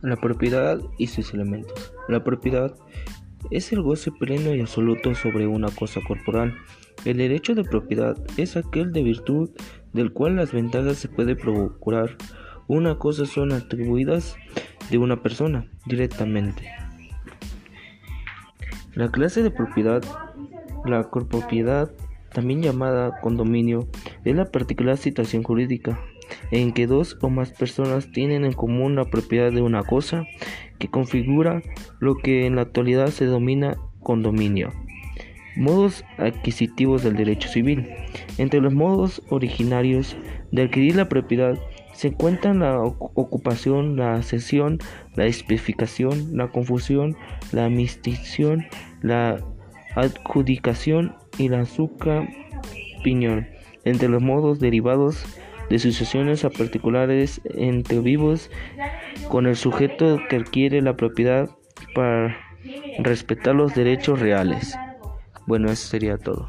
La propiedad y sus elementos. La propiedad es el goce pleno y absoluto sobre una cosa corporal. El derecho de propiedad es aquel de virtud del cual las ventajas se puede procurar. Una cosa son atribuidas de una persona directamente. La clase de propiedad, la copropiedad, también llamada condominio, es la particular situación jurídica en que dos o más personas tienen en común la propiedad de una cosa que configura lo que en la actualidad se denomina condominio. Modos adquisitivos del derecho civil. Entre los modos originarios de adquirir la propiedad se encuentran la ocupación, la cesión, la especificación, la confusión, la amnistiación, la adjudicación y la piñón. Entre los modos derivados de sucesiones a particulares entre vivos con el sujeto que adquiere la propiedad para respetar los derechos reales. Bueno, eso sería todo.